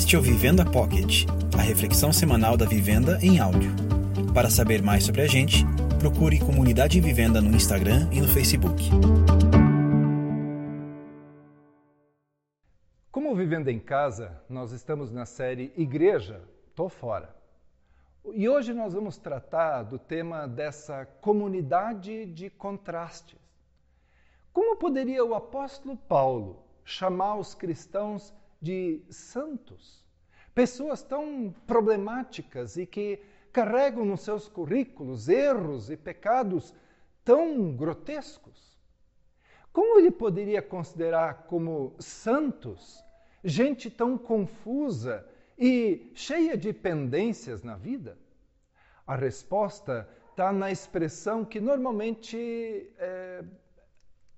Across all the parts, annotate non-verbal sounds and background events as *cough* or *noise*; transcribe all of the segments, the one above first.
Este é o Vivenda Pocket, a reflexão semanal da vivenda em áudio. Para saber mais sobre a gente, procure Comunidade Vivenda no Instagram e no Facebook. Como Vivenda em Casa, nós estamos na série Igreja, Tô Fora. E hoje nós vamos tratar do tema dessa comunidade de contrastes. Como poderia o apóstolo Paulo chamar os cristãos de santos? Pessoas tão problemáticas e que carregam nos seus currículos erros e pecados tão grotescos. Como ele poderia considerar como santos gente tão confusa e cheia de pendências na vida? A resposta está na expressão que normalmente é,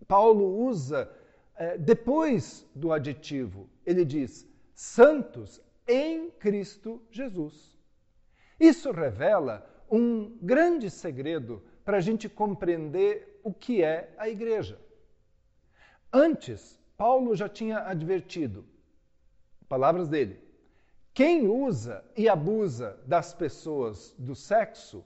Paulo usa depois do adjetivo. Ele diz: santos em Cristo Jesus. Isso revela um grande segredo para a gente compreender o que é a igreja. Antes, Paulo já tinha advertido, palavras dele, quem usa e abusa das pessoas do sexo,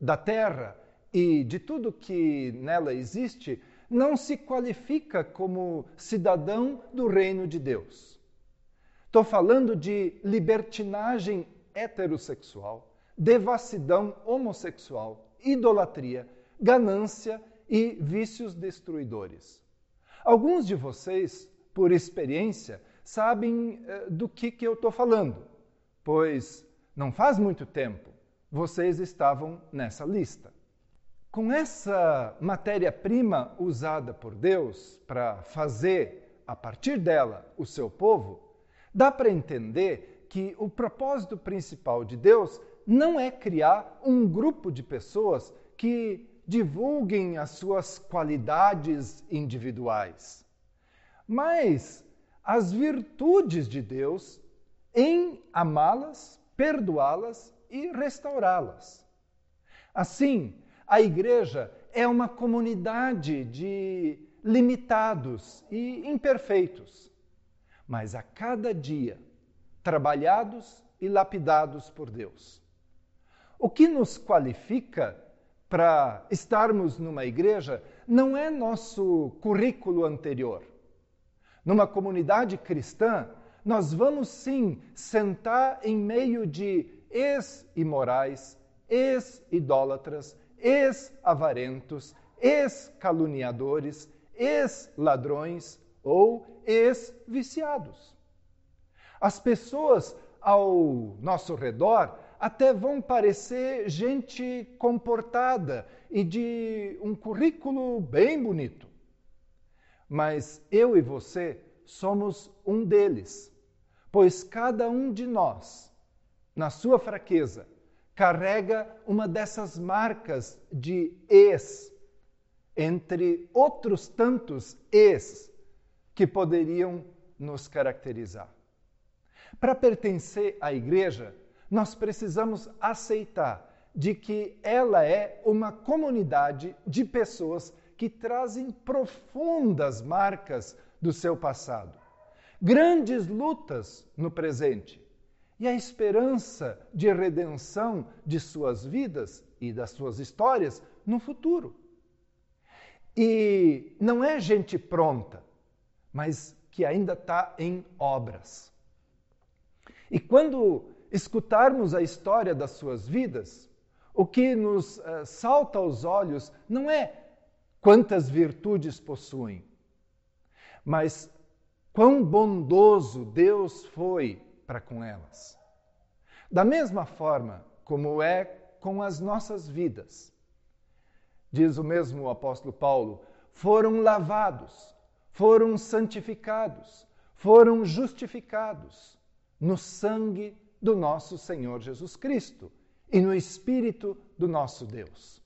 da terra e de tudo que nela existe, não se qualifica como cidadão do reino de Deus. Estou falando de libertinagem heterossexual, devassidão homossexual, idolatria, ganância e vícios destruidores. Alguns de vocês, por experiência, sabem uh, do que, que eu estou falando, pois não faz muito tempo vocês estavam nessa lista. Com essa matéria-prima usada por Deus para fazer, a partir dela, o seu povo, dá para entender que o propósito principal de Deus não é criar um grupo de pessoas que divulguem as suas qualidades individuais, mas as virtudes de Deus em amá-las, perdoá-las e restaurá-las. Assim, a igreja é uma comunidade de limitados e imperfeitos, mas a cada dia trabalhados e lapidados por Deus. O que nos qualifica para estarmos numa igreja não é nosso currículo anterior numa comunidade cristã, nós vamos sim sentar em meio de ex-imorais, ex-idólatras, ex-avarentos, ex-caluniadores, ex-ladrões ou ex-viciados. As pessoas ao nosso redor até vão parecer gente comportada e de um currículo bem bonito mas eu e você somos um deles, pois cada um de nós, na sua fraqueza, carrega uma dessas marcas de ex, entre outros tantos ex que poderiam nos caracterizar. Para pertencer à igreja, nós precisamos aceitar de que ela é uma comunidade de pessoas que trazem profundas marcas do seu passado, grandes lutas no presente e a esperança de redenção de suas vidas e das suas histórias no futuro. E não é gente pronta, mas que ainda está em obras. E quando escutarmos a história das suas vidas, o que nos uh, salta aos olhos não é quantas virtudes possuem, mas quão bondoso Deus foi para com elas. Da mesma forma como é com as nossas vidas. Diz o mesmo apóstolo Paulo: foram lavados, foram santificados, foram justificados no sangue do nosso Senhor Jesus Cristo e no Espírito do nosso Deus.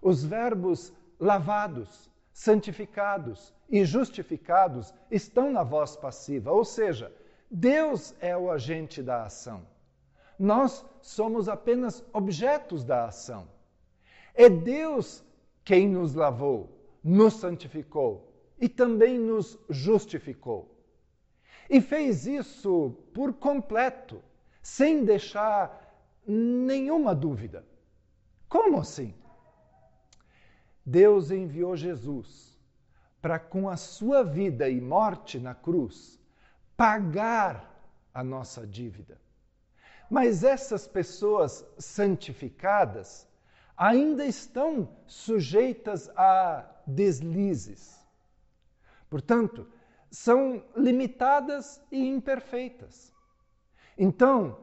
Os verbos lavados, santificados e justificados estão na voz passiva, ou seja, Deus é o agente da ação. Nós somos apenas objetos da ação. É Deus quem nos lavou, nos santificou e também nos justificou. E fez isso por completo, sem deixar nenhuma dúvida. Como assim? Deus enviou Jesus para, com a sua vida e morte na cruz, pagar a nossa dívida. Mas essas pessoas santificadas ainda estão sujeitas a deslizes. Portanto, são limitadas e imperfeitas. Então,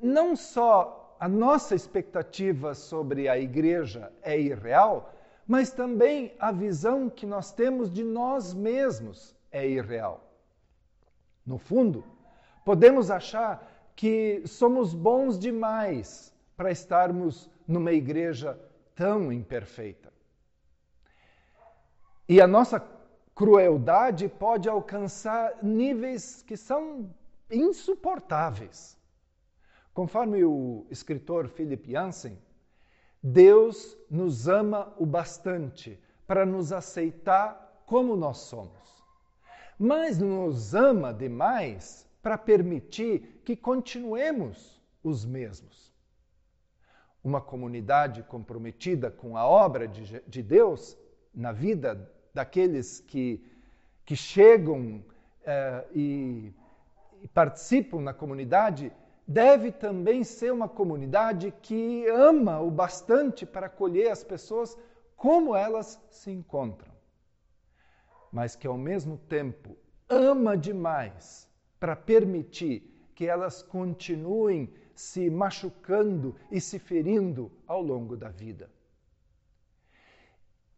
não só a nossa expectativa sobre a igreja é irreal, mas também a visão que nós temos de nós mesmos é irreal. No fundo, podemos achar que somos bons demais para estarmos numa igreja tão imperfeita. E a nossa crueldade pode alcançar níveis que são insuportáveis. Conforme o escritor Philip Jansen, Deus nos ama o bastante para nos aceitar como nós somos, mas nos ama demais para permitir que continuemos os mesmos. Uma comunidade comprometida com a obra de, de Deus na vida daqueles que, que chegam eh, e, e participam na comunidade deve também ser uma comunidade que ama o bastante para acolher as pessoas como elas se encontram, mas que ao mesmo tempo ama demais para permitir que elas continuem se machucando e se ferindo ao longo da vida.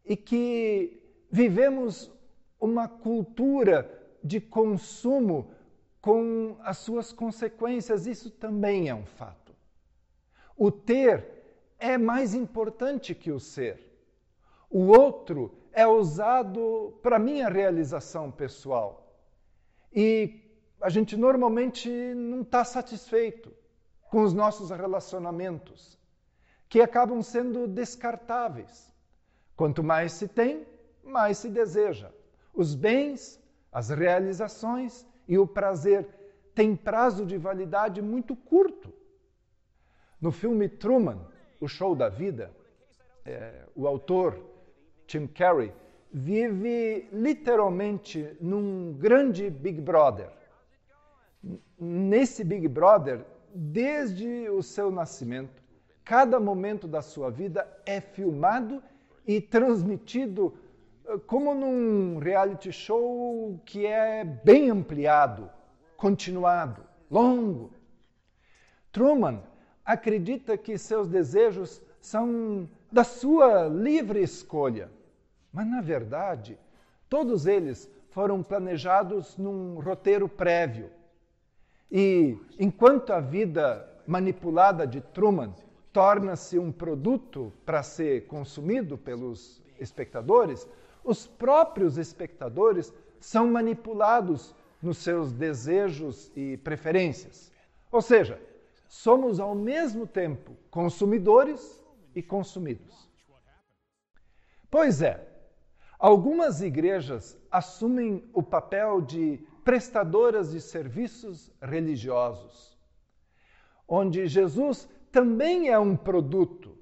E que vivemos uma cultura de consumo com as suas consequências, isso também é um fato. O ter é mais importante que o ser. O outro é usado para minha realização pessoal. E a gente normalmente não está satisfeito com os nossos relacionamentos, que acabam sendo descartáveis. Quanto mais se tem, mais se deseja. Os bens, as realizações e o prazer têm prazo de validade muito curto. No filme Truman, O Show da Vida, é, o autor Tim Carrey vive literalmente num grande Big Brother. Nesse Big Brother, desde o seu nascimento, cada momento da sua vida é filmado e transmitido como num reality show que é bem ampliado, continuado, longo. Truman acredita que seus desejos são da sua livre escolha, mas na verdade, todos eles foram planejados num roteiro prévio. E enquanto a vida manipulada de Truman torna-se um produto para ser consumido pelos espectadores, os próprios espectadores são manipulados nos seus desejos e preferências. Ou seja, somos ao mesmo tempo consumidores e consumidos. Pois é, algumas igrejas assumem o papel de prestadoras de serviços religiosos, onde Jesus também é um produto.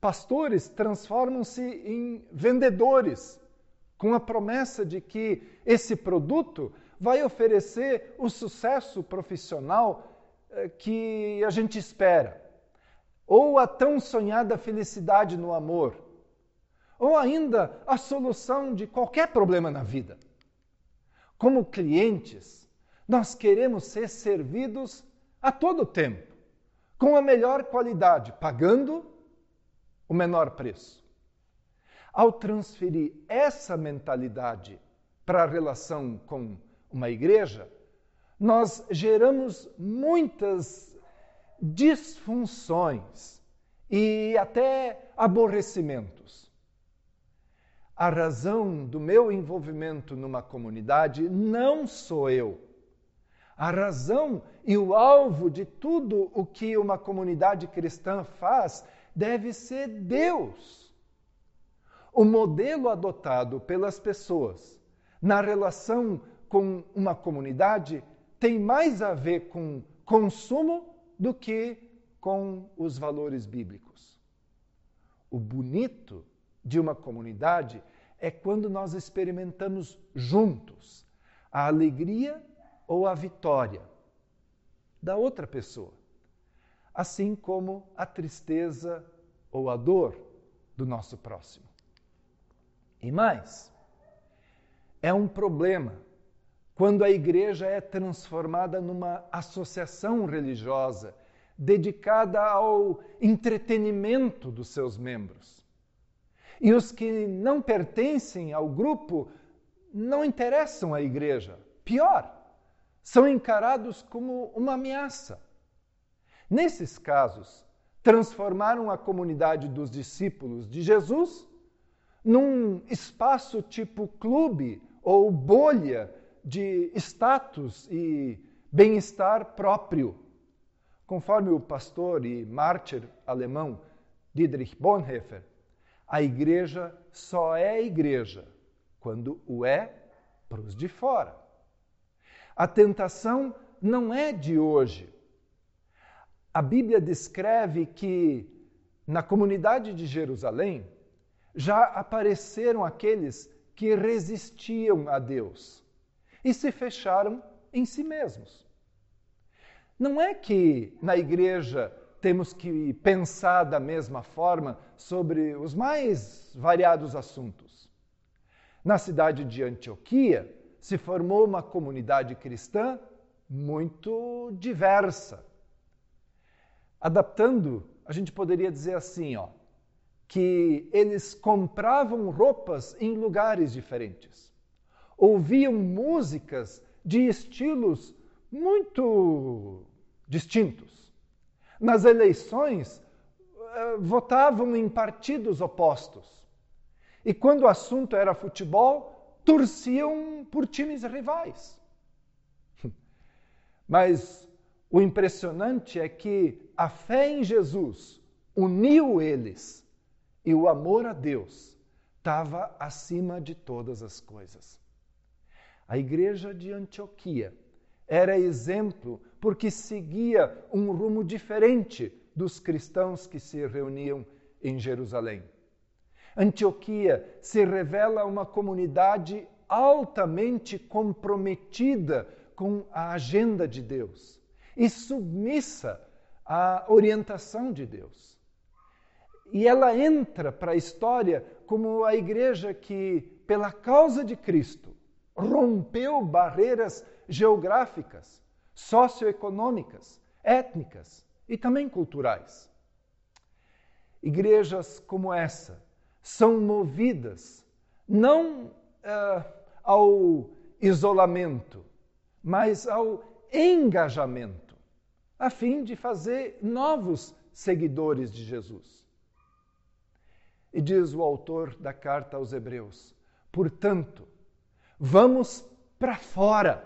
Pastores transformam-se em vendedores, com a promessa de que esse produto vai oferecer o sucesso profissional eh, que a gente espera, ou a tão sonhada felicidade no amor, ou ainda a solução de qualquer problema na vida. Como clientes, nós queremos ser servidos a todo tempo, com a melhor qualidade, pagando o menor preço. Ao transferir essa mentalidade para a relação com uma igreja, nós geramos muitas disfunções e até aborrecimentos. A razão do meu envolvimento numa comunidade não sou eu. A razão e o alvo de tudo o que uma comunidade cristã faz deve ser Deus. O modelo adotado pelas pessoas na relação com uma comunidade tem mais a ver com consumo do que com os valores bíblicos. O bonito de uma comunidade é quando nós experimentamos juntos a alegria ou a vitória da outra pessoa, assim como a tristeza ou a dor do nosso próximo. E mais, é um problema quando a igreja é transformada numa associação religiosa dedicada ao entretenimento dos seus membros. E os que não pertencem ao grupo não interessam à igreja. Pior, são encarados como uma ameaça. Nesses casos, transformaram a comunidade dos discípulos de Jesus num espaço tipo clube ou bolha de status e bem-estar próprio. Conforme o pastor e mártir alemão Dietrich Bonhoeffer, a igreja só é igreja quando o é para os de fora. A tentação não é de hoje. A Bíblia descreve que na comunidade de Jerusalém já apareceram aqueles que resistiam a Deus e se fecharam em si mesmos. Não é que na igreja temos que pensar da mesma forma sobre os mais variados assuntos. Na cidade de Antioquia se formou uma comunidade cristã muito diversa. Adaptando, a gente poderia dizer assim, ó, que eles compravam roupas em lugares diferentes, ouviam músicas de estilos muito distintos. Nas eleições, eh, votavam em partidos opostos. E quando o assunto era futebol, torciam por times rivais. *laughs* Mas o impressionante é que a fé em Jesus uniu eles e o amor a Deus estava acima de todas as coisas. A igreja de Antioquia era exemplo porque seguia um rumo diferente dos cristãos que se reuniam em Jerusalém. Antioquia se revela uma comunidade altamente comprometida com a agenda de Deus e submissa à orientação de Deus. E ela entra para a história como a igreja que, pela causa de Cristo, rompeu barreiras geográficas, socioeconômicas, étnicas e também culturais. Igrejas como essa são movidas não uh, ao isolamento, mas ao engajamento, a fim de fazer novos seguidores de Jesus. E diz o autor da carta aos Hebreus: portanto, vamos para fora.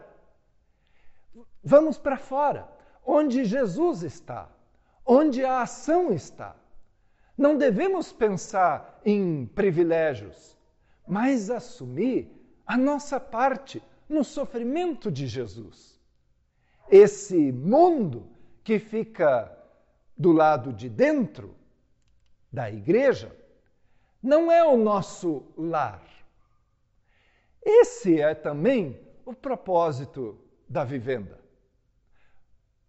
Vamos para fora, onde Jesus está, onde a ação está. Não devemos pensar em privilégios, mas assumir a nossa parte no sofrimento de Jesus. Esse mundo que fica do lado de dentro da igreja não é o nosso lar. Esse é também o propósito da vivenda.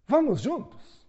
Vamos juntos?